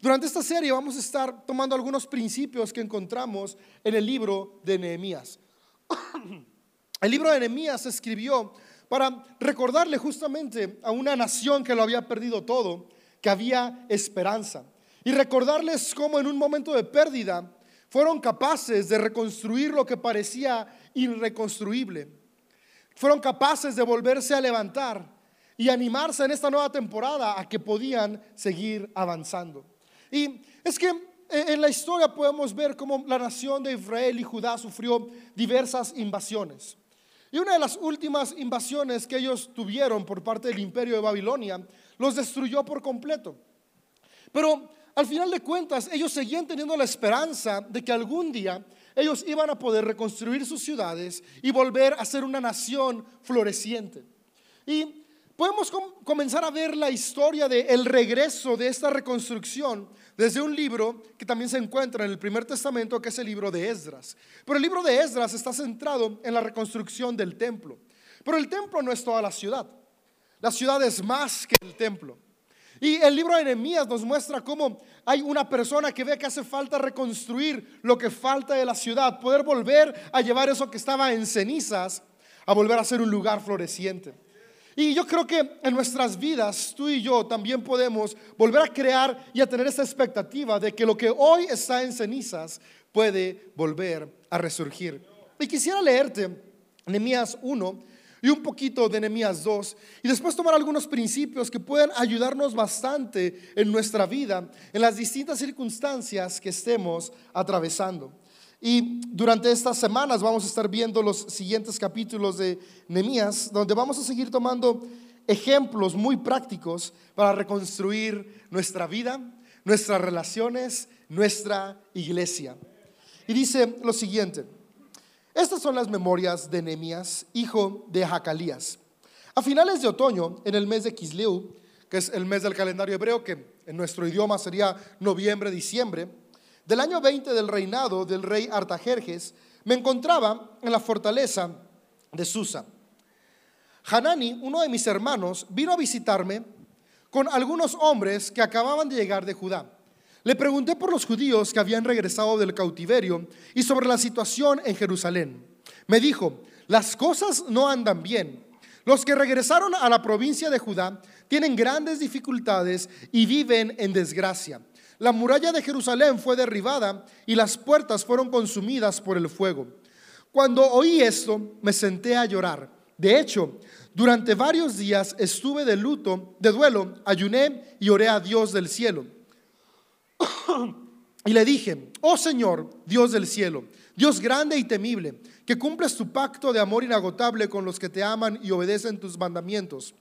Durante esta serie vamos a estar tomando algunos principios que encontramos en el libro de Nehemías. El libro de Nehemías se escribió para recordarle justamente a una nación que lo había perdido todo, que había esperanza. Y recordarles cómo en un momento de pérdida fueron capaces de reconstruir lo que parecía irreconstruible. Fueron capaces de volverse a levantar y animarse en esta nueva temporada a que podían seguir avanzando. Y es que en la historia podemos ver cómo la nación de Israel y Judá sufrió diversas invasiones. Y una de las últimas invasiones que ellos tuvieron por parte del imperio de Babilonia los destruyó por completo. Pero al final de cuentas, ellos seguían teniendo la esperanza de que algún día ellos iban a poder reconstruir sus ciudades y volver a ser una nación floreciente. Y podemos comenzar a ver la historia del el regreso de esta reconstrucción desde un libro que también se encuentra en el primer testamento, que es el libro de Esdras. Pero el libro de Esdras está centrado en la reconstrucción del templo. Pero el templo no es toda la ciudad. La ciudad es más que el templo. Y el libro de Nehemías nos muestra cómo hay una persona que ve que hace falta reconstruir lo que falta de la ciudad, poder volver a llevar eso que estaba en cenizas a volver a ser un lugar floreciente. Y yo creo que en nuestras vidas, tú y yo también podemos volver a crear y a tener esa expectativa de que lo que hoy está en cenizas puede volver a resurgir. Y quisiera leerte Nehemías 1 y un poquito de Nehemías 2 y después tomar algunos principios que pueden ayudarnos bastante en nuestra vida, en las distintas circunstancias que estemos atravesando. Y durante estas semanas vamos a estar viendo los siguientes capítulos de Nehemías, donde vamos a seguir tomando ejemplos muy prácticos para reconstruir nuestra vida, nuestras relaciones, nuestra iglesia. Y dice lo siguiente: Estas son las memorias de Nehemías, hijo de Jacalías. A finales de otoño, en el mes de Kisleu, que es el mes del calendario hebreo, que en nuestro idioma sería noviembre, diciembre, del año 20 del reinado del rey Artajerjes, me encontraba en la fortaleza de Susa. Hanani, uno de mis hermanos, vino a visitarme con algunos hombres que acababan de llegar de Judá. Le pregunté por los judíos que habían regresado del cautiverio y sobre la situación en Jerusalén. Me dijo, las cosas no andan bien. Los que regresaron a la provincia de Judá tienen grandes dificultades y viven en desgracia. La muralla de Jerusalén fue derribada y las puertas fueron consumidas por el fuego. Cuando oí esto, me senté a llorar. De hecho, durante varios días estuve de luto, de duelo, ayuné y oré a Dios del cielo. y le dije, oh Señor, Dios del cielo, Dios grande y temible, que cumples tu pacto de amor inagotable con los que te aman y obedecen tus mandamientos.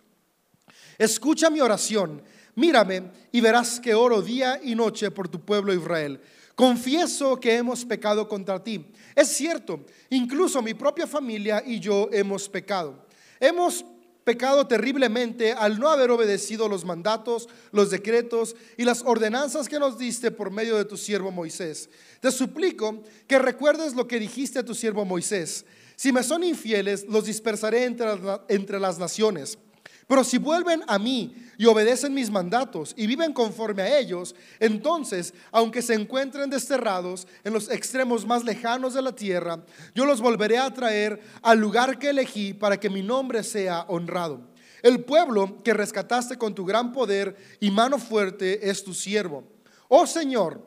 Escucha mi oración mírame y verás que oro día y noche por tu pueblo Israel. Confieso que hemos pecado contra ti. Es cierto, incluso mi propia familia y yo hemos pecado. Hemos pecado terriblemente al no haber obedecido los mandatos, los decretos y las ordenanzas que nos diste por medio de tu siervo Moisés. Te suplico que recuerdes lo que dijiste a tu siervo Moisés. Si me son infieles, los dispersaré entre, entre las naciones. Pero si vuelven a mí y obedecen mis mandatos y viven conforme a ellos, entonces, aunque se encuentren desterrados en los extremos más lejanos de la tierra, yo los volveré a traer al lugar que elegí para que mi nombre sea honrado. El pueblo que rescataste con tu gran poder y mano fuerte es tu siervo. Oh Señor,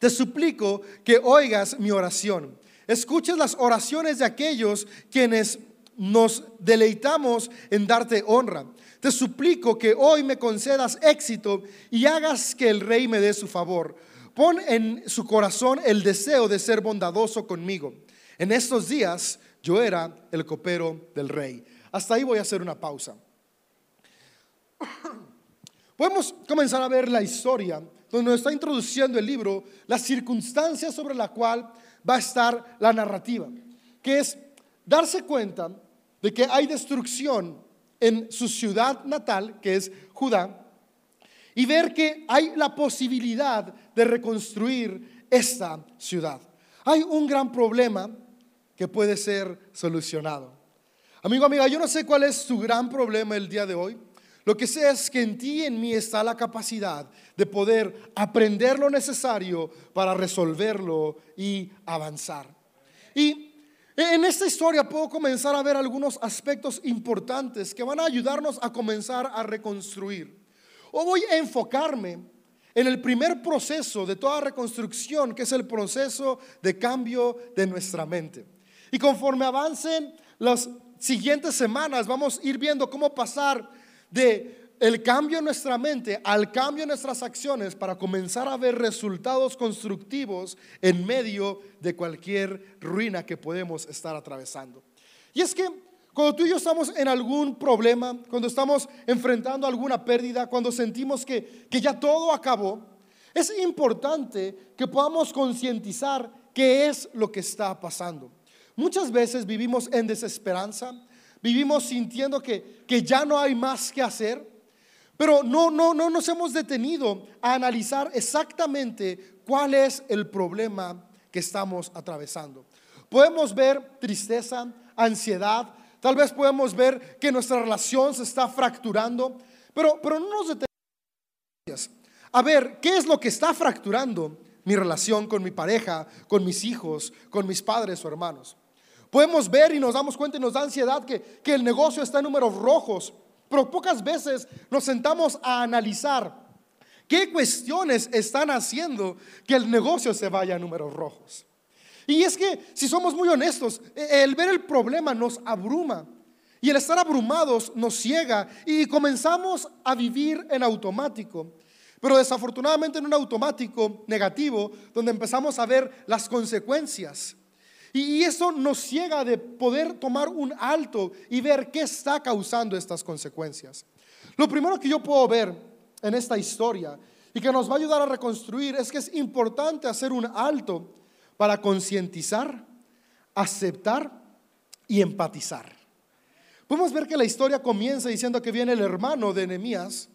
te suplico que oigas mi oración. Escuches las oraciones de aquellos quienes nos deleitamos en darte honra. Te suplico que hoy me concedas éxito y hagas que el rey me dé su favor. Pon en su corazón el deseo de ser bondadoso conmigo. En estos días yo era el copero del rey. Hasta ahí voy a hacer una pausa. Podemos comenzar a ver la historia donde nos está introduciendo el libro, las circunstancias sobre la cual va a estar la narrativa, que es darse cuenta de que hay destrucción en su ciudad natal, que es Judá, y ver que hay la posibilidad de reconstruir esta ciudad. Hay un gran problema que puede ser solucionado. Amigo, amiga, yo no sé cuál es su gran problema el día de hoy. Lo que sé es que en ti y en mí está la capacidad de poder aprender lo necesario para resolverlo y avanzar. Y en esta historia puedo comenzar a ver algunos aspectos importantes que van a ayudarnos a comenzar a reconstruir. O voy a enfocarme en el primer proceso de toda reconstrucción, que es el proceso de cambio de nuestra mente. Y conforme avancen las siguientes semanas, vamos a ir viendo cómo pasar de el cambio en nuestra mente al cambio en nuestras acciones para comenzar a ver resultados constructivos en medio de cualquier ruina que podemos estar atravesando. Y es que cuando tú y yo estamos en algún problema, cuando estamos enfrentando alguna pérdida, cuando sentimos que, que ya todo acabó, es importante que podamos concientizar qué es lo que está pasando. Muchas veces vivimos en desesperanza, vivimos sintiendo que, que ya no hay más que hacer, pero no, no, no nos hemos detenido a analizar exactamente cuál es el problema que estamos atravesando. Podemos ver tristeza, ansiedad, tal vez podemos ver que nuestra relación se está fracturando, pero, pero no nos detenemos a ver qué es lo que está fracturando mi relación con mi pareja, con mis hijos, con mis padres o hermanos. Podemos ver y nos damos cuenta y nos da ansiedad que, que el negocio está en números rojos, pero pocas veces nos sentamos a analizar qué cuestiones están haciendo que el negocio se vaya a números rojos. Y es que, si somos muy honestos, e, el ver el problema nos abruma. Y el estar abrumados nos ciega y comenzamos a vivir en automático. Pero desafortunadamente en un automático negativo, donde empezamos a ver las consecuencias. Y eso nos ciega de poder tomar un alto y ver qué está causando estas consecuencias. Lo primero que yo puedo ver en esta historia y que nos va a ayudar a reconstruir es que es importante hacer un alto para concientizar, aceptar y empatizar. Podemos ver que la historia comienza diciendo que viene el hermano de Nehemías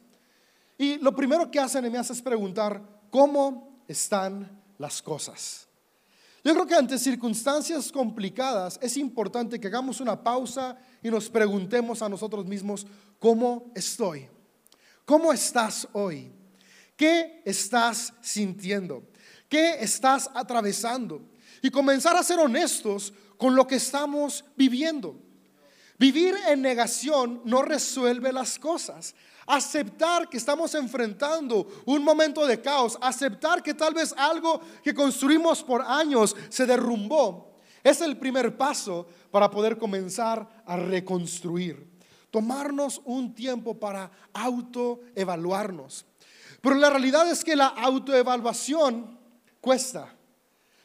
y lo primero que hace Nehemías es preguntar cómo están las cosas. Yo creo que ante circunstancias complicadas es importante que hagamos una pausa y nos preguntemos a nosotros mismos, ¿cómo estoy? ¿Cómo estás hoy? ¿Qué estás sintiendo? ¿Qué estás atravesando? Y comenzar a ser honestos con lo que estamos viviendo. Vivir en negación no resuelve las cosas. Aceptar que estamos enfrentando un momento de caos, aceptar que tal vez algo que construimos por años se derrumbó, es el primer paso para poder comenzar a reconstruir. Tomarnos un tiempo para autoevaluarnos. Pero la realidad es que la autoevaluación cuesta,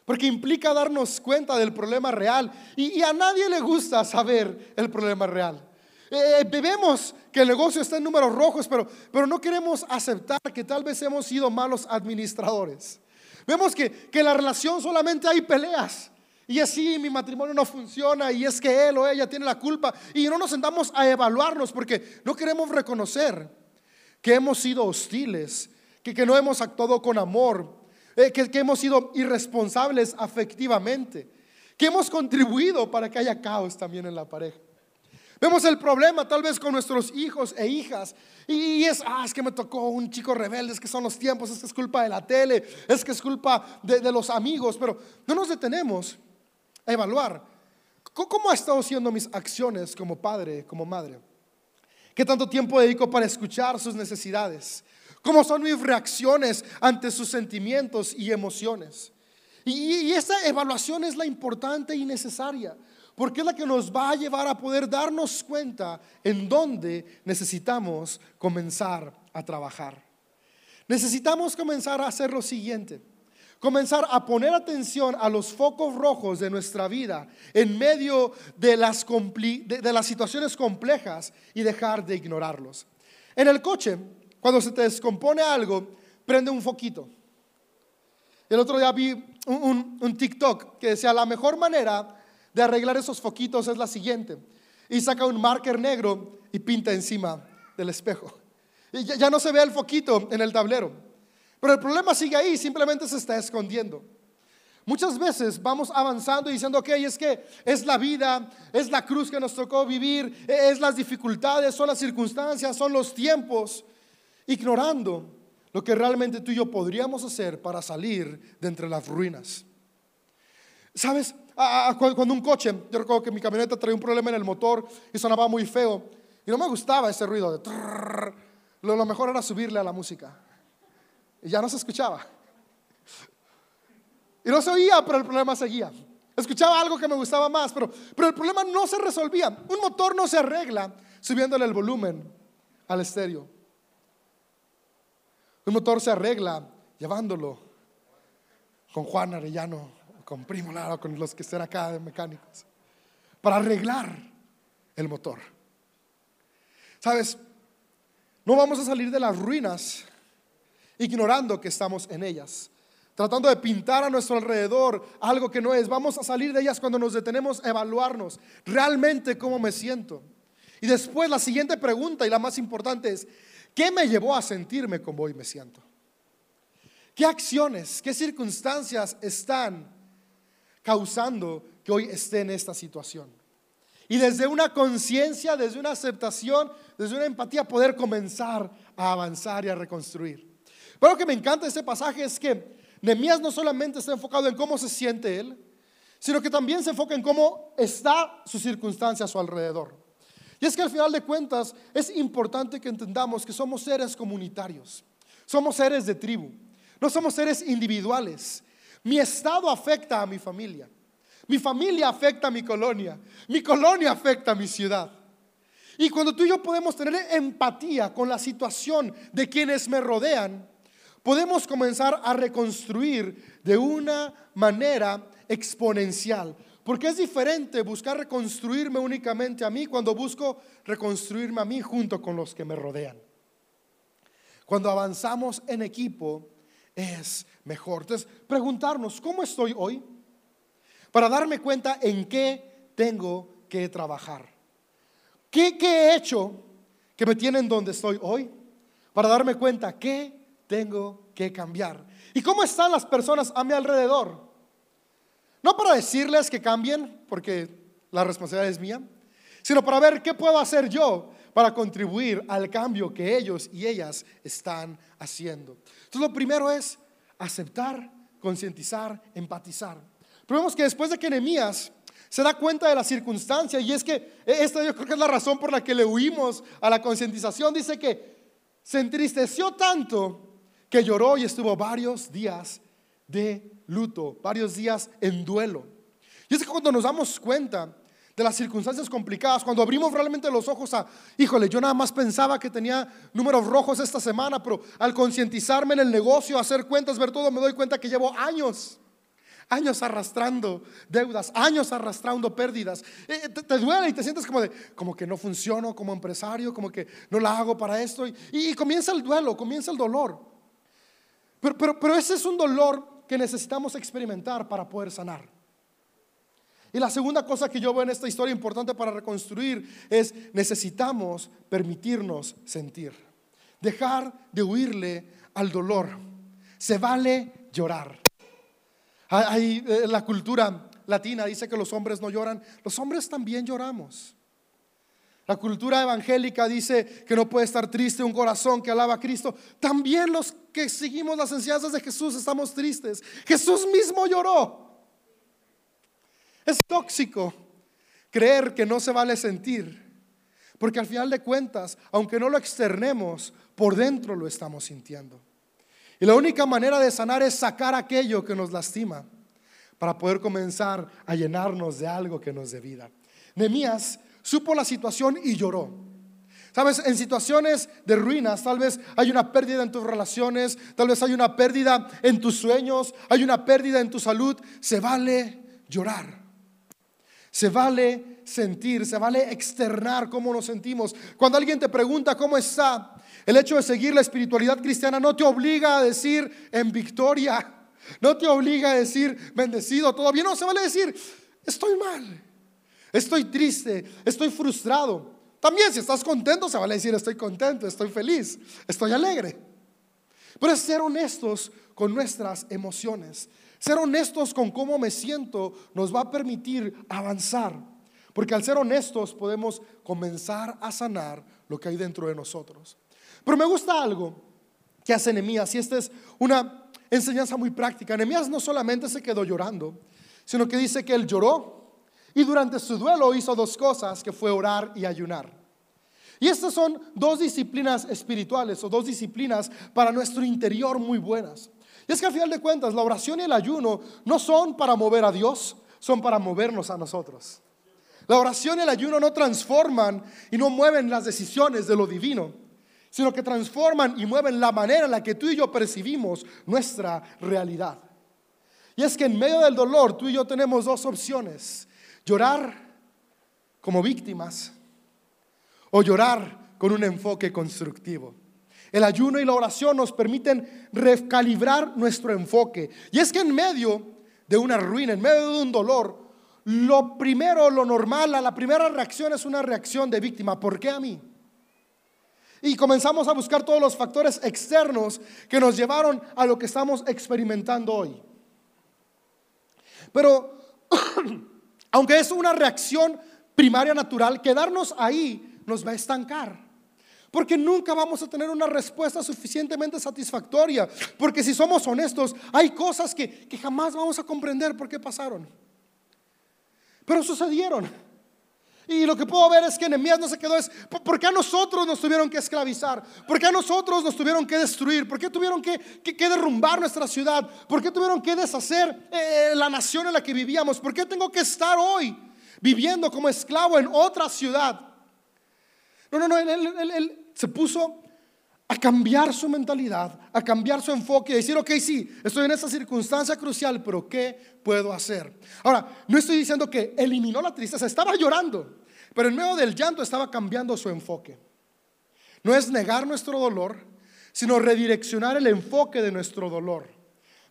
porque implica darnos cuenta del problema real y, a nadie le gusta saber el problema real. Eh, vemos que el negocio está en números rojos, pero, pero no queremos aceptar que tal vez hemos sido malos administradores. Vemos que, que en la relación solamente hay peleas. Y así mi matrimonio no funciona y es que él o ella tiene la culpa. Y no nos sentamos a evaluarnos porque no queremos reconocer que hemos sido hostiles, que, que no hemos actuado con amor, eh, que, que hemos sido irresponsables afectivamente, que hemos contribuido para que haya caos también en la pareja. Vemos el problema tal vez con nuestros hijos e hijas. Y es, ah, es que me tocó un chico rebelde, es que son los tiempos, es que es culpa de la tele, es que es culpa de, los amigos. Pero no nos detenemos a evaluar cómo ha estado siendo mis acciones como padre, como madre. ¿Qué tanto tiempo dedico para escuchar sus necesidades? ¿Cómo son mis reacciones ante sus sentimientos y emociones? Y esa evaluación es la importante y necesaria porque es la que nos va a llevar a poder darnos cuenta en dónde necesitamos comenzar a trabajar. Necesitamos comenzar a hacer lo siguiente. Comenzar a poner atención a los focos rojos de nuestra vida en medio de las, situaciones complejas y dejar de ignorarlos. En el coche, cuando se te descompone algo, prende un foquito. El otro día vi un, un TikTok que decía, la mejor manera de arreglar esos foquitos es la siguiente. Y saca un marker negro y pinta encima del espejo. Y ya, no se ve el foquito en el tablero. Pero el problema sigue ahí, simplemente se está escondiendo. Muchas veces vamos avanzando y diciendo, ok, es que es la vida, es la cruz que nos tocó vivir, e, es las dificultades, son las circunstancias, son los tiempos, ignorando lo que realmente tú y yo podríamos hacer para salir de entre las ruinas. ¿Sabes? Cuando un coche, yo recuerdo que mi camioneta traía un problema en el motor y sonaba muy feo y no me gustaba ese ruido de... lo mejor era subirle a la música y ya no se escuchaba. Y no se oía, pero el problema seguía. Escuchaba algo que me gustaba más, pero, pero el problema no se resolvía. Un motor no se arregla subiéndole el volumen al estéreo. Un motor se arregla llevándolo con Juan Arellano, con Primo Lara, con los que estén acá de mecánicos, para arreglar el motor. Sabes, no vamos a salir de las ruinas ignorando que estamos en ellas tratando de pintar a nuestro alrededor algo que no es. Vamos a salir de ellas cuando nos detenemos a evaluarnos realmente cómo me siento. Y después la siguiente pregunta y la más importante es, ¿qué me llevó a sentirme como hoy me siento? ¿Qué acciones, qué circunstancias están causando que hoy esté en esta situación? Y desde una conciencia, desde una aceptación, desde una empatía, poder comenzar a avanzar y a reconstruir. Pero lo que me encanta de este pasaje es que Nehemías no solamente está enfocado en cómo se siente él, sino que también se enfoca en cómo está su circunstancia a su alrededor. Y es que al final de cuentas es importante que entendamos que somos seres comunitarios, somos seres de tribu, no somos seres individuales. Mi estado afecta a mi familia, mi familia afecta a mi colonia, mi colonia afecta a mi ciudad. Y cuando tú y yo podemos tener empatía con la situación de quienes me rodean, podemos comenzar a reconstruir de una manera exponencial. Porque es diferente buscar reconstruirme únicamente a mí cuando busco reconstruirme a mí junto con los que me rodean. Cuando avanzamos en equipo es mejor. Entonces, preguntarnos, ¿cómo estoy hoy? Para darme cuenta en qué tengo que trabajar. ¿Qué, he hecho que me tienen donde estoy hoy? Para darme cuenta qué tengo que cambiar. ¿Y cómo están las personas a mi alrededor? No para decirles que cambien, porque la responsabilidad es mía, sino para ver qué puedo hacer yo para contribuir al cambio que ellos y ellas están haciendo. Entonces lo primero es aceptar, concientizar, empatizar. Pero que después de que Nehemías se da cuenta de la circunstancia, y es que esta yo creo que es la razón por la que le huimos a la concientización, dice que se entristeció tanto que lloró y estuvo varios días de luto, varios días en duelo. Y es que cuando nos damos cuenta de las circunstancias complicadas, cuando abrimos realmente los ojos a, híjole, yo nada más pensaba que tenía números rojos esta semana, pero al concientizarme en el negocio, hacer cuentas, ver todo, me doy cuenta que llevo años años arrastrando deudas, años arrastrando pérdidas. Eh, te, duele y te sientes como de, como que no funciono como empresario, como que no la hago para esto. y comienza el duelo, comienza el dolor. Pero, ese es un dolor que necesitamos experimentar para poder sanar. Y la segunda cosa que yo veo en esta historia importante para reconstruir es necesitamos permitirnos sentir. Dejar de huirle al dolor. Se vale llorar. Hay, eh, la cultura latina dice que los hombres no lloran. Los hombres también lloramos. La cultura evangélica dice que no puede estar triste un corazón que alaba a Cristo. También los que seguimos las enseñanzas de Jesús estamos tristes. Jesús mismo lloró. Es tóxico creer que no se vale sentir. Porque al final de cuentas, aunque no lo externemos, por dentro lo estamos sintiendo. Y la única manera de sanar es sacar aquello que nos lastima para poder comenzar a llenarnos de algo que nos dé vida. Nehemías supo la situación y lloró. Sabes, en situaciones de ruinas, tal vez hay una pérdida en tus relaciones, tal vez hay una pérdida en tus sueños, hay una pérdida en tu salud. Se vale llorar. Se vale sentir, se vale externar cómo nos sentimos. Cuando alguien te pregunta cómo está, el hecho de seguir la espiritualidad cristiana no te obliga a decir en victoria, no te obliga a decir bendecido, todo bien, no, se vale decir, estoy mal. Estoy triste, estoy frustrado. También si estás contento, se vale decir estoy contento, estoy feliz, estoy alegre. Pero es ser honestos con nuestras emociones. Ser honestos con cómo me siento nos va a permitir avanzar. Porque al ser honestos podemos comenzar a sanar lo que hay dentro de nosotros. Pero me gusta algo que hace Nehemías y esta es una enseñanza muy práctica. Nehemías no solamente se quedó llorando, sino que dice que él lloró y durante su duelo hizo dos cosas, que fue orar y ayunar. Y estas son dos disciplinas espirituales o dos disciplinas para nuestro interior muy buenas. Y es que al final de cuentas, la oración y el ayuno no son para mover a Dios, son para movernos a nosotros. La oración y el ayuno no transforman y no mueven las decisiones de lo divino, sino que transforman y mueven la manera en la que tú y yo percibimos nuestra realidad. Y es que en medio del dolor tú y yo tenemos dos opciones. Llorar como víctimas o llorar con un enfoque constructivo. El ayuno y la oración nos permiten recalibrar nuestro enfoque. Y es que en medio de una ruina, en medio de un dolor, lo primero, lo normal, la primera reacción es una reacción de víctima. ¿Por qué a mí? Y comenzamos a buscar todos los factores externos que nos llevaron a lo que estamos experimentando hoy. Pero, aunque es una reacción primaria natural, quedarnos ahí nos va a estancar. Porque nunca vamos a tener una respuesta suficientemente satisfactoria. Porque si somos honestos, hay cosas que, que jamás vamos a comprender por qué pasaron. Pero sucedieron. Y lo que puedo ver es que Nehemías no se quedó es, ¿por qué a nosotros nos tuvieron que esclavizar? ¿Por qué a nosotros nos tuvieron que destruir? ¿Por qué tuvieron que, que, derrumbar nuestra ciudad? ¿Por qué tuvieron que deshacer eh, la nación en la que vivíamos? ¿Por qué tengo que estar hoy viviendo como esclavo en otra ciudad? No, no, no, él, se puso a cambiar su mentalidad, a cambiar su enfoque y decir, ok, sí, estoy en esta circunstancia crucial, pero ¿qué puedo hacer? Ahora, no estoy diciendo que eliminó la tristeza, estaba llorando. Pero en medio del llanto estaba cambiando su enfoque. No es negar nuestro dolor, sino redireccionar el enfoque de nuestro dolor.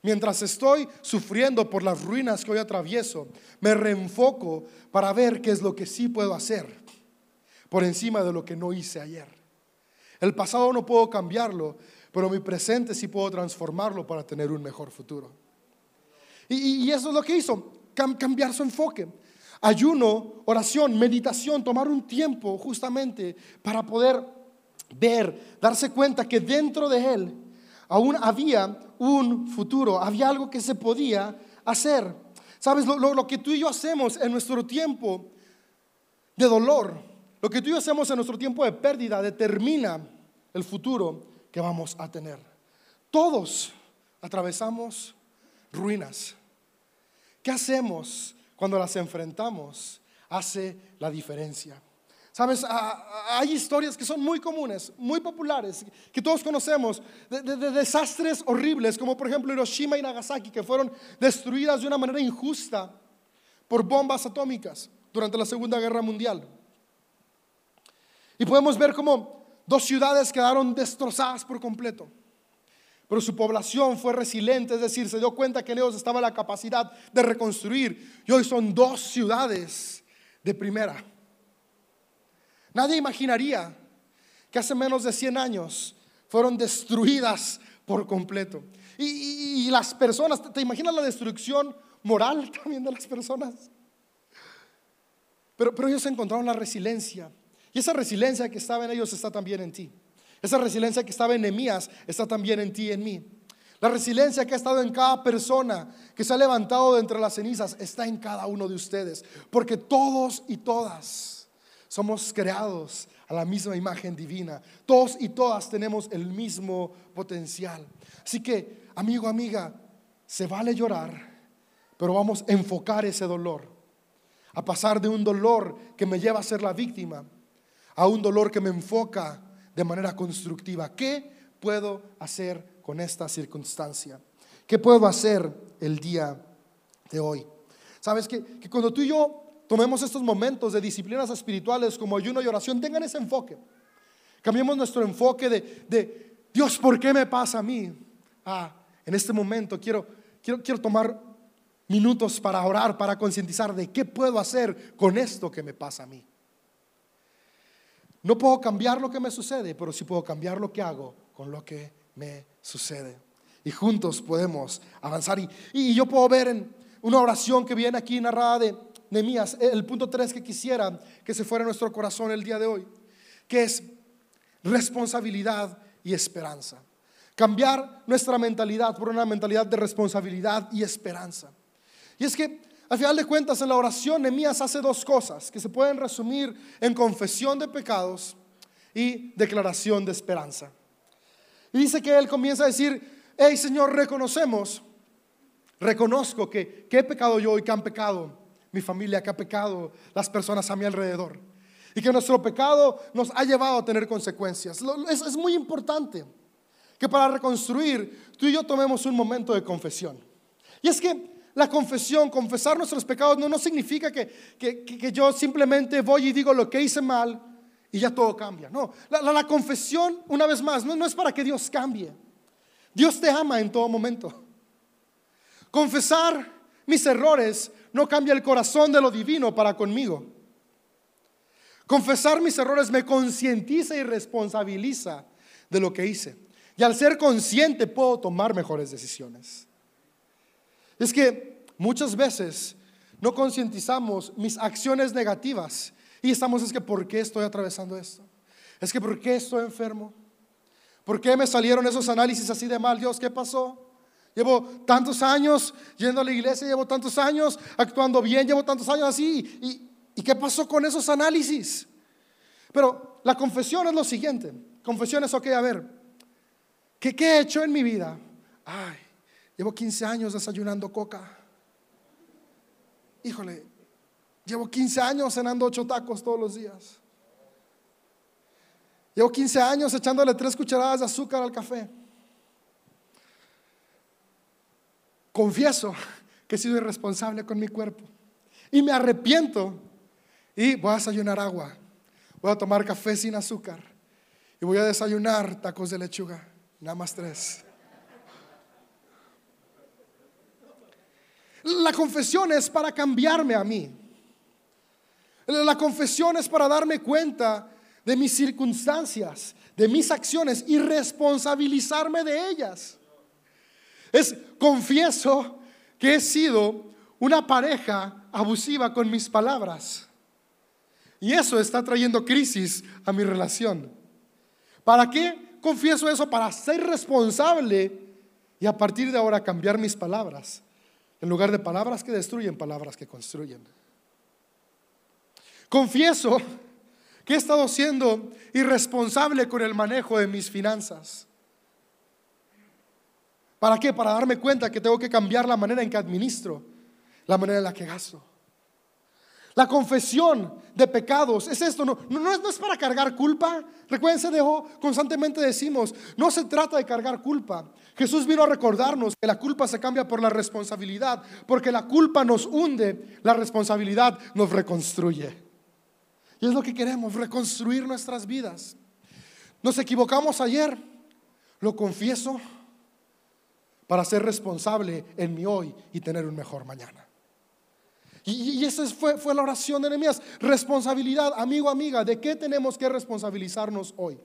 Mientras estoy sufriendo por las ruinas que hoy atravieso, me reenfoco para ver qué es lo que sí puedo hacer por encima de lo que no hice ayer. El pasado no puedo cambiarlo, pero mi presente sí puedo transformarlo para tener un mejor futuro. Y, eso es lo que hizo, cambiar su enfoque ayuno, oración, meditación, tomar un tiempo justamente para poder ver, darse cuenta que dentro de él aún había un futuro, había algo que se podía hacer. ¿Sabes? Lo, que tú y yo hacemos en nuestro tiempo de dolor, lo que tú y yo hacemos en nuestro tiempo de pérdida determina el futuro que vamos a tener. Todos atravesamos ruinas. ¿Qué hacemos cuando las enfrentamos, hace la diferencia. Sabes, hay historias que son muy comunes, muy populares, que todos conocemos, de, desastres horribles, como por ejemplo Hiroshima y Nagasaki, que fueron destruidas de una manera injusta por bombas atómicas durante la Segunda Guerra Mundial. Y podemos ver cómo dos ciudades quedaron destrozadas por completo. Pero su población fue resiliente, es decir, se dio cuenta que en ellos estaba la capacidad de reconstruir. Y hoy son dos ciudades de primera. Nadie imaginaría que hace menos de 100 años fueron destruidas por completo. Y, las personas, ¿te imaginas la destrucción moral también de las personas? Pero, pero ellos encontraron la resiliencia. Y esa resiliencia que estaba en ellos está también en ti. Esa resiliencia que estaba en Nehemías está también en ti y en mí. La resiliencia que ha estado en cada persona que se ha levantado de entre las cenizas está en cada uno de ustedes. Porque todos y todas somos creados a la misma imagen divina. Todos y todas tenemos el mismo potencial. Así que, amigo, amiga, se vale llorar, pero vamos a enfocar ese dolor. A pasar de un dolor que me lleva a ser la víctima a un dolor que me enfoca de manera constructiva. ¿Qué puedo hacer con esta circunstancia? ¿Qué puedo hacer el día de hoy? Sabes que, cuando tú y yo tomemos estos momentos de disciplinas espirituales como ayuno y oración, tengan ese enfoque. Cambiemos nuestro enfoque de, Dios, ¿por qué me pasa a mí? Ah, en este momento quiero, quiero, quiero tomar minutos para orar, para concientizar de qué puedo hacer con esto que me pasa a mí. No puedo cambiar lo que me sucede, pero sí puedo cambiar lo que hago con lo que me sucede. Y juntos podemos avanzar. Y, yo puedo ver en una oración que viene aquí narrada de Nehemías, el punto 3 que quisiera que se fuera en nuestro corazón el día de hoy, que es responsabilidad y esperanza. Cambiar nuestra mentalidad por una mentalidad de responsabilidad y esperanza. Y es que, al final de cuentas, en la oración, Nehemías hace dos cosas que se pueden resumir en confesión de pecados y declaración de esperanza. Y dice que él comienza a decir, hey Señor, reconocemos, reconozco que, he pecado yo y que han pecado mi familia, que ha pecado las personas a mi alrededor. Y que nuestro pecado nos ha llevado a tener consecuencias. Es, es muy importante que para reconstruir tú y yo tomemos un momento de confesión. Y es que la confesión, confesar nuestros pecados, no, no significa que, que, que, yo simplemente voy y digo lo que hice mal y ya todo cambia. No, la, la, confesión, una vez más, no, no es para que Dios cambie. Dios te ama en todo momento. Confesar mis errores no cambia el corazón de lo divino para conmigo. Confesar mis errores me concientiza y responsabiliza de lo que hice. Y al ser consciente puedo tomar mejores decisiones. Es que muchas veces no concientizamos mis acciones negativas y estamos es que ¿por qué estoy atravesando esto? Es que ¿por qué estoy enfermo? ¿Por qué me salieron esos análisis así de mal? Dios, ¿qué pasó? Llevo tantos años yendo a la iglesia, llevo tantos años actuando bien, llevo tantos años así. ¿Y, qué pasó con esos análisis? Pero la confesión es lo siguiente. Confesión es, ok, a ver, ¿qué, qué he hecho en mi vida? Ay, llevo 15 años desayunando coca. Híjole, llevo 15 años cenando ocho tacos todos los días. Llevo 15 años echándole tres cucharadas de azúcar al café. confieso que he sido irresponsable con mi cuerpo y me arrepiento y voy a desayunar agua, voy a tomar café sin azúcar y voy a desayunar tacos de lechuga, nada más tres. La confesión es para cambiarme a mí. La confesión es para darme cuenta de mis circunstancias, de mis acciones y responsabilizarme de ellas. Es confieso que he sido una pareja abusiva con mis palabras. Y eso está trayendo crisis a mi relación. ¿Para qué confieso eso? Para ser responsable y a partir de ahora cambiar mis palabras. En lugar de palabras que destruyen, palabras que construyen. Confieso que he estado siendo irresponsable con el manejo de mis finanzas. ¿Para qué? Para darme cuenta que tengo que cambiar la manera en que administro, la manera en la que gasto. La confesión de pecados es esto, no, es, para cargar culpa. Recuérdense, constantemente decimos, no se trata de cargar culpa. Jesús vino a recordarnos que la culpa se cambia por la responsabilidad, porque la culpa nos hunde, la responsabilidad nos reconstruye. Y es lo que queremos, reconstruir nuestras vidas. Nos equivocamos ayer, lo confieso, para ser responsable en mi hoy y tener un mejor mañana. Y, esa fue, fue la oración de Nehemías. Responsabilidad, amigo, amiga, ¿de qué tenemos que responsabilizarnos hoy?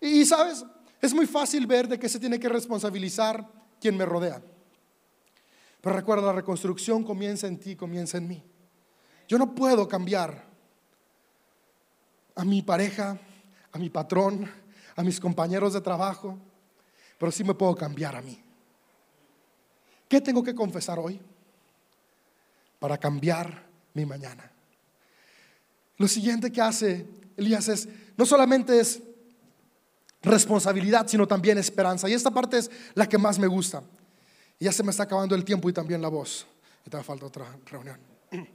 Y, y sabes, es muy fácil ver de qué se tiene que responsabilizar quien me rodea. Pero recuerda, la reconstrucción comienza en ti, comienza en mí. Yo no puedo cambiar a mi pareja, a mi patrón, a mis compañeros de trabajo, pero sí me puedo cambiar a mí. ¿Qué tengo que confesar hoy para cambiar mi mañana? Lo siguiente que hace Elías es, no solamente es responsabilidad, sino también esperanza. Y esta parte es la que más me gusta. Ya se me está acabando el tiempo y también la voz. Y te falta otra reunión.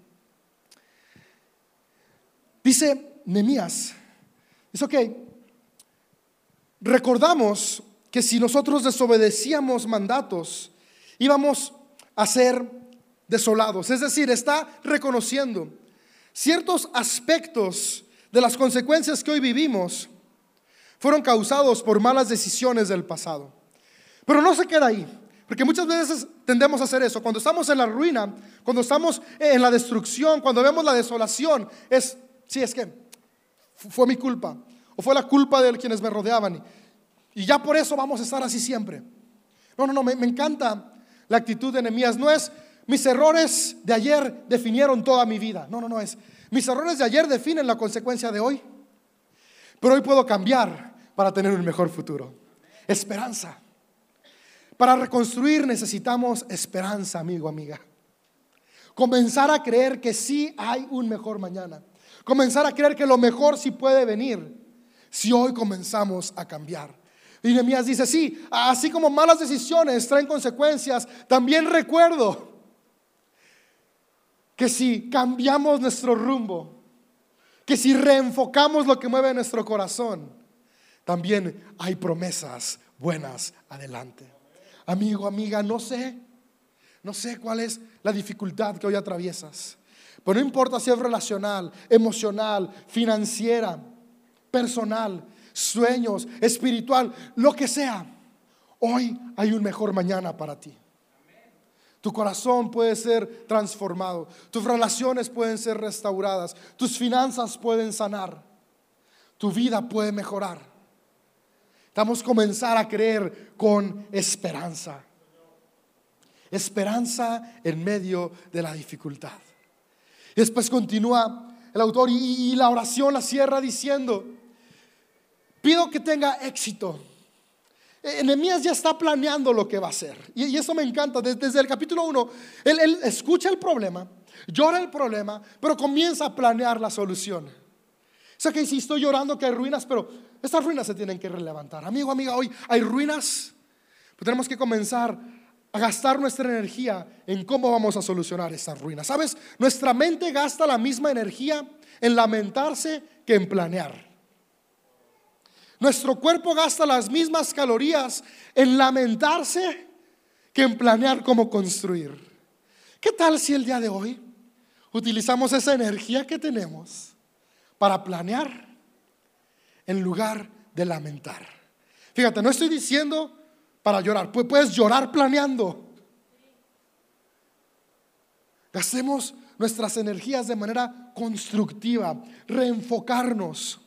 Dice Nemías, es ok, recordamos que si nosotros desobedecíamos mandatos, íbamos a ser desolados. Es decir, está reconociendo ciertos aspectos de las consecuencias que hoy vivimos fueron causados por malas decisiones del pasado. Pero no se queda ahí, porque muchas veces tendemos a hacer eso. Cuando estamos en la ruina, cuando estamos en la destrucción, cuando vemos la desolación, es, sí, es que fue mi culpa, o fue la culpa de quienes me rodeaban. Y ya por eso vamos a estar así siempre. No, no, no, me, me encanta la actitud de Nehemías. No es mis errores de ayer definieron toda mi vida. No, no, no es. Mis errores de ayer definen la consecuencia de hoy. Pero hoy puedo cambiar para tener un mejor futuro. Esperanza. Para reconstruir necesitamos esperanza, amigo, amiga. Comenzar a creer que sí hay un mejor mañana. Comenzar a creer que lo mejor sí puede venir si hoy comenzamos a cambiar. Y Nehemías dice, sí, así como malas decisiones traen consecuencias, también recuerdo que si cambiamos nuestro rumbo, que si reenfocamos lo que mueve nuestro corazón, también hay promesas buenas adelante. Amigo, amiga, no sé, no sé cuál es la dificultad que hoy atraviesas, pero no importa si es relacional, emocional, financiera, personal, sueños, espiritual, lo que sea, hoy hay un mejor mañana para ti. Tu corazón puede ser transformado, tus relaciones pueden ser restauradas, tus finanzas pueden sanar, tu vida puede mejorar. Estamos comenzar a creer con esperanza. Esperanza en medio de la dificultad. Después continúa el autor y, la oración la cierra diciendo, pido que tenga éxito Enemías ya está planeando lo que va a hacer. Y, eso me encanta. Desde, el capítulo 1, él, él, escucha el problema, llora el problema, pero comienza a planear la solución. O sea que si estoy llorando que hay ruinas, pero estas ruinas se tienen que relevantar. Amigo, amiga, hoy hay ruinas. Pero tenemos que comenzar a gastar nuestra energía en cómo vamos a solucionar estas ruinas. ¿Sabes? Nuestra mente gasta la misma energía en lamentarse que en planear. Nuestro cuerpo gasta las mismas calorías en lamentarse que en planear cómo construir. ¿Qué tal si el día de hoy utilizamos esa energía que tenemos para planear en lugar de lamentar? Fíjate, no estoy diciendo para llorar, puedes llorar planeando. Gastemos nuestras energías de manera constructiva, reenfocarnos.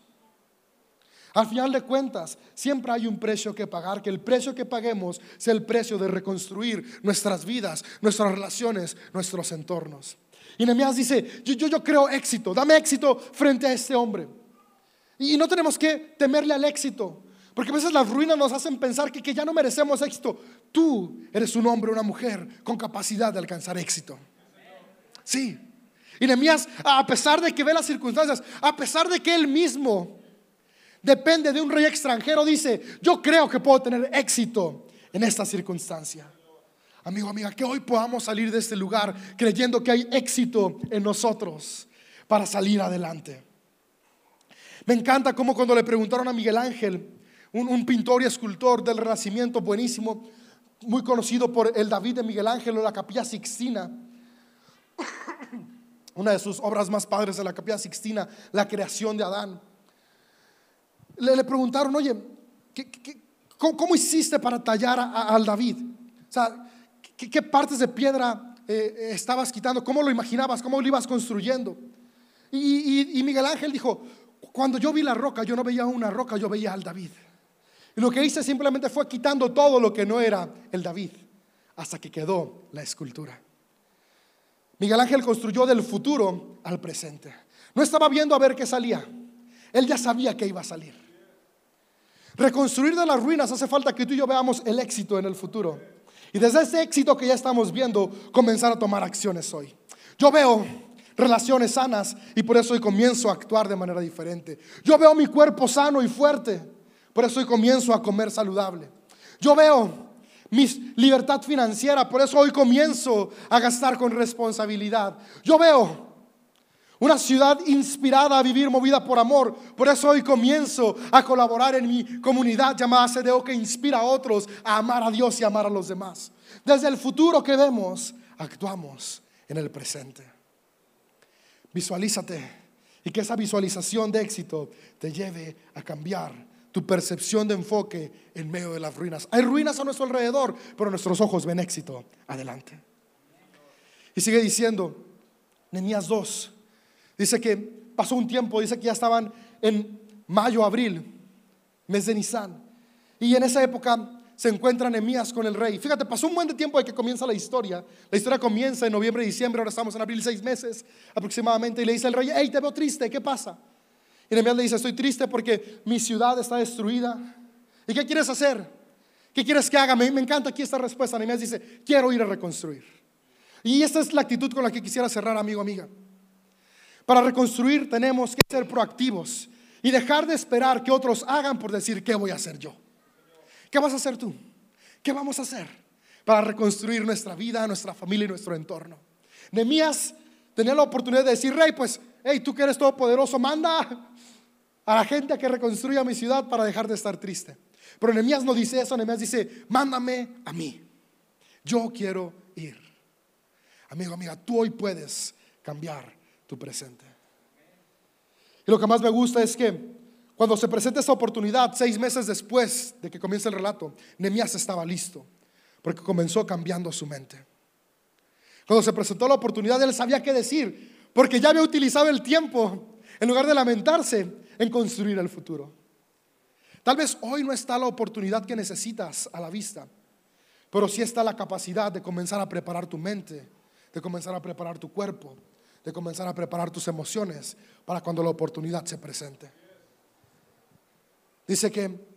Al final de cuentas, siempre hay un precio que pagar, que el precio que paguemos sea el precio de reconstruir nuestras vidas, nuestras relaciones, nuestros entornos. Y Nehemías dice, yo, yo, creo éxito, dame éxito frente a este hombre. Y no tenemos que temerle al éxito, porque a veces las ruinas nos hacen pensar que, ya no merecemos éxito. Tú eres un hombre, una mujer con capacidad de alcanzar éxito. Sí. Y Nehemías, a pesar de que ve las circunstancias, a pesar de que él mismo depende de un rey extranjero, dice, yo creo que puedo tener éxito en esta circunstancia. Amigo, amiga, que hoy podamos salir de este lugar creyendo que hay éxito en nosotros para salir adelante. Me encanta como cuando le preguntaron a Miguel Ángel, un, pintor y escultor del Renacimiento buenísimo, muy conocido por el David de Miguel Ángel o la Capilla Sixtina, una de sus obras más padres de la Capilla Sixtina, la creación de Adán. Le, preguntaron, oye, cómo, hiciste para tallar al David? O sea, ¿qué, partes de piedra eh, estabas quitando? ¿Cómo lo imaginabas? ¿Cómo lo ibas construyendo? Y, Miguel Ángel dijo, cuando yo vi la roca, yo no veía una roca, yo veía al David. Y lo que hice simplemente fue quitando todo lo que no era el David, hasta que quedó la escultura. Miguel Ángel construyó del futuro al presente. No estaba viendo a ver qué salía. Él ya sabía que iba a salir. Reconstruir de las ruinas hace falta que tú y yo veamos el éxito en el futuro. Y desde ese éxito que ya estamos viendo, comenzar a tomar acciones hoy. Yo veo relaciones sanas y por eso hoy comienzo a actuar de manera diferente. Yo veo mi cuerpo sano y fuerte, por eso hoy comienzo a comer saludable. Yo veo mi libertad financiera, por eso hoy comienzo a gastar con responsabilidad. Yo veo una ciudad inspirada a vivir movida por amor. Por eso hoy comienzo a colaborar en mi comunidad llamada CDO que inspira a otros a amar a Dios y amar a los demás. Desde el futuro que vemos, actuamos en el presente. Visualízate y que esa visualización de éxito te lleve a cambiar tu percepción de enfoque en medio de las ruinas. Hay ruinas a nuestro alrededor, pero nuestros ojos ven éxito. Adelante. Y sigue diciendo, Nehemías 2, Dice que pasó un tiempo, dice que ya estaban en mayo, abril, mes de Nisan. Y en esa época se encuentra Nehemías con el rey. Fíjate, pasó un buen de tiempo de que comienza la historia. La historia comienza en noviembre y diciembre, ahora estamos en abril, seis meses aproximadamente. Y le dice el rey, hey, te veo triste, ¿qué pasa? Y Nehemías le dice, estoy triste porque mi ciudad está destruida. ¿Y qué quieres hacer? ¿Qué quieres que haga? Me, me encanta aquí esta respuesta. Nehemías dice, quiero ir a reconstruir. Y esta es la actitud con la que quisiera cerrar, amigo, amiga. Para reconstruir tenemos que ser proactivos y dejar de esperar que otros hagan por decir, ¿qué voy a hacer yo? ¿Qué vas a hacer tú? ¿Qué vamos a hacer para reconstruir nuestra vida, nuestra familia y nuestro entorno? Nemías tenía la oportunidad de decir, rey, pues, hey, tú que eres todopoderoso, manda a la gente a que reconstruya mi ciudad para dejar de estar triste. Pero Nemías no dice eso, Nemías dice, mándame a mí. Yo quiero ir. Amigo, amiga, tú hoy puedes cambiar tu presente. Y lo que más me gusta es que cuando se presenta esta oportunidad, seis meses después de que comience el relato, Nehemías estaba listo, porque comenzó cambiando su mente. Cuando se presentó la oportunidad, él sabía qué decir, porque ya había utilizado el tiempo, en lugar de lamentarse, en construir el futuro. Tal vez hoy no está la oportunidad que necesitas a la vista, pero sí está la capacidad de comenzar a preparar tu mente, de comenzar a preparar tu cuerpo, de comenzar a preparar tus emociones para cuando la oportunidad se presente. Dice que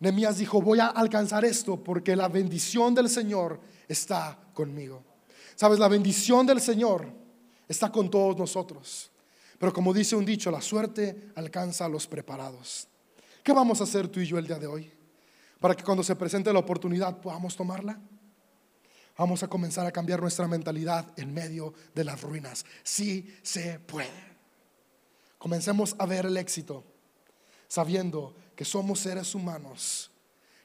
Nehemías dijo, voy a alcanzar esto porque la bendición del Señor está conmigo. Sabes, la bendición del Señor está con todos nosotros. Pero como dice un dicho, la suerte alcanza a los preparados. ¿Qué vamos a hacer tú y yo el día de hoy? Para que cuando se presente la oportunidad podamos tomarla. Vamos a comenzar a cambiar nuestra mentalidad en medio de las ruinas. Sí se puede. Comencemos a ver el éxito sabiendo que somos seres humanos,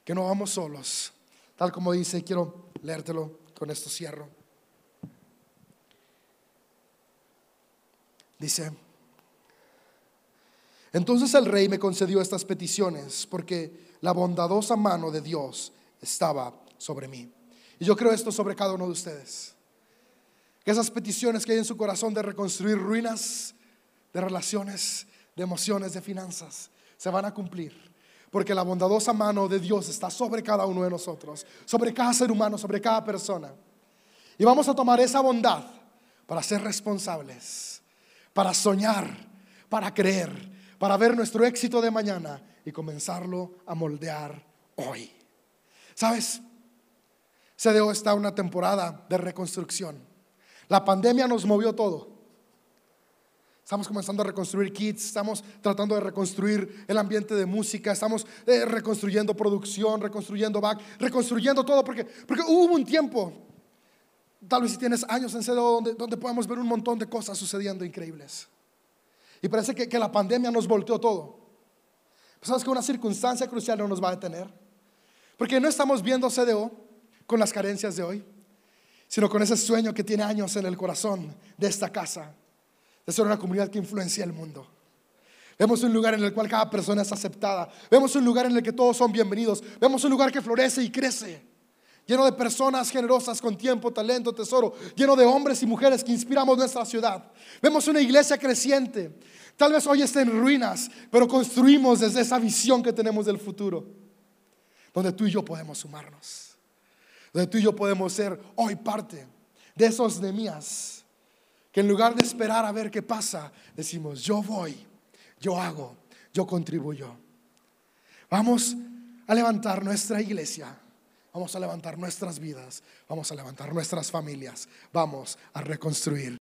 que no vamos solos. Tal como dice, quiero leértelo, con esto cierro. Dice, entonces el rey me concedió estas peticiones porque la bondadosa mano de Dios estaba sobre mí. Y yo creo esto sobre cada uno de ustedes. Que esas peticiones que hay en su corazón de reconstruir ruinas de relaciones, de emociones, de finanzas, se van a cumplir. Porque la bondadosa mano de Dios está sobre cada uno de nosotros, sobre cada ser humano, sobre cada persona. Y vamos a tomar esa bondad para ser responsables, para soñar, para creer, para ver nuestro éxito de mañana y comenzarlo a moldear hoy. ¿Sabes? CDO está una temporada de reconstrucción. La pandemia nos movió todo. Estamos comenzando a reconstruir kits, estamos tratando de reconstruir el ambiente de música, estamos eh, reconstruyendo producción, reconstruyendo back, reconstruyendo todo, porque, porque hubo un tiempo, tal vez si tienes años en CDO, donde, donde podemos ver un montón de cosas sucediendo increíbles. Y parece que, que la pandemia nos volteó todo. Pues sabes que una circunstancia crucial no nos va a detener, porque no estamos viendo CDO con las carencias de hoy, sino con ese sueño que tiene años en el corazón de esta casa de ser una comunidad que influencia el mundo. Vemos un lugar en el cual cada persona es aceptada. Vemos un lugar en el que todos son bienvenidos. Vemos un lugar que florece y crece. Lleno de personas generosas con tiempo, talento, tesoro. Lleno de hombres y mujeres que inspiramos nuestra ciudad. Vemos una iglesia creciente. Tal vez hoy esté en ruinas, pero construimos desde esa visión que tenemos del futuro. Donde tú y yo podemos sumarnos. Donde tú y yo podemos ser hoy parte de esos Nemías que en lugar de esperar a ver qué pasa, decimos, yo voy, yo hago, yo contribuyo. Vamos a levantar nuestra iglesia, vamos a levantar nuestras vidas, vamos a levantar nuestras familias, vamos a reconstruir